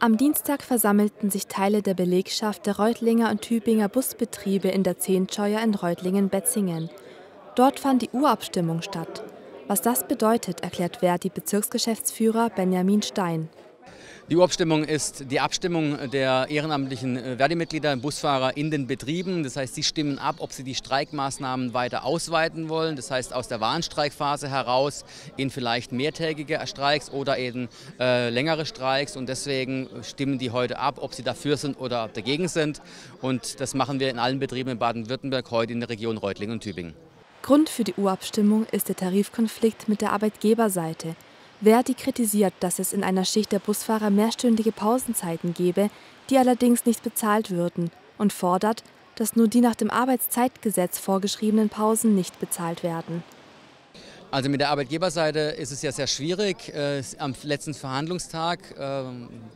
Am Dienstag versammelten sich Teile der Belegschaft der Reutlinger und Tübinger Busbetriebe in der Zehntscheuer in Reutlingen-Betzingen. Dort fand die Urabstimmung statt. Was das bedeutet, erklärt Verdi-Bezirksgeschäftsführer Benjamin Stein. Die Urabstimmung ist die Abstimmung der ehrenamtlichen äh, Verdi-Mitglieder, Busfahrer in den Betrieben. Das heißt, sie stimmen ab, ob sie die Streikmaßnahmen weiter ausweiten wollen. Das heißt, aus der Warnstreikphase heraus in vielleicht mehrtägige Streiks oder eben äh, längere Streiks. Und deswegen stimmen die heute ab, ob sie dafür sind oder dagegen sind. Und das machen wir in allen Betrieben in Baden-Württemberg, heute in der Region Reutlingen und Tübingen. Grund für die Urabstimmung ist der Tarifkonflikt mit der Arbeitgeberseite. Verdi kritisiert, dass es in einer Schicht der Busfahrer mehrstündige Pausenzeiten gebe, die allerdings nicht bezahlt würden, und fordert, dass nur die nach dem Arbeitszeitgesetz vorgeschriebenen Pausen nicht bezahlt werden. Also mit der Arbeitgeberseite ist es ja sehr schwierig. Äh, am letzten Verhandlungstag, äh,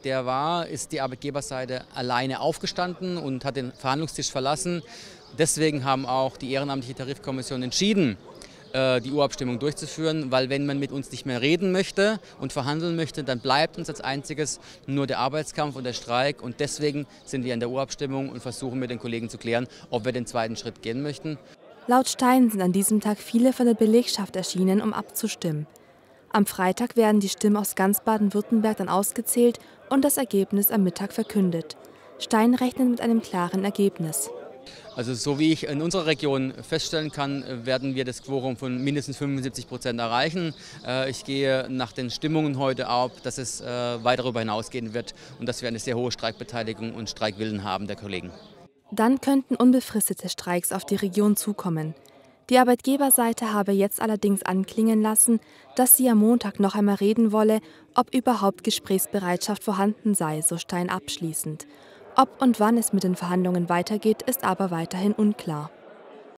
der war, ist die Arbeitgeberseite alleine aufgestanden und hat den Verhandlungstisch verlassen. Deswegen haben auch die Ehrenamtliche Tarifkommission entschieden, die Urabstimmung durchzuführen, weil wenn man mit uns nicht mehr reden möchte und verhandeln möchte, dann bleibt uns als einziges nur der Arbeitskampf und der Streik und deswegen sind wir in der Urabstimmung und versuchen mit den Kollegen zu klären, ob wir den zweiten Schritt gehen möchten. Laut Stein sind an diesem Tag viele von der Belegschaft erschienen, um abzustimmen. Am Freitag werden die Stimmen aus ganz Baden-Württemberg dann ausgezählt und das Ergebnis am Mittag verkündet. Stein rechnet mit einem klaren Ergebnis. Also so wie ich in unserer Region feststellen kann, werden wir das Quorum von mindestens 75 Prozent erreichen. Äh, ich gehe nach den Stimmungen heute ab, dass es äh, weit darüber hinausgehen wird und dass wir eine sehr hohe Streikbeteiligung und Streikwillen haben der Kollegen. Dann könnten unbefristete Streiks auf die Region zukommen. Die Arbeitgeberseite habe jetzt allerdings anklingen lassen, dass sie am Montag noch einmal reden wolle, ob überhaupt Gesprächsbereitschaft vorhanden sei, so Stein abschließend. Ob und wann es mit den Verhandlungen weitergeht, ist aber weiterhin unklar.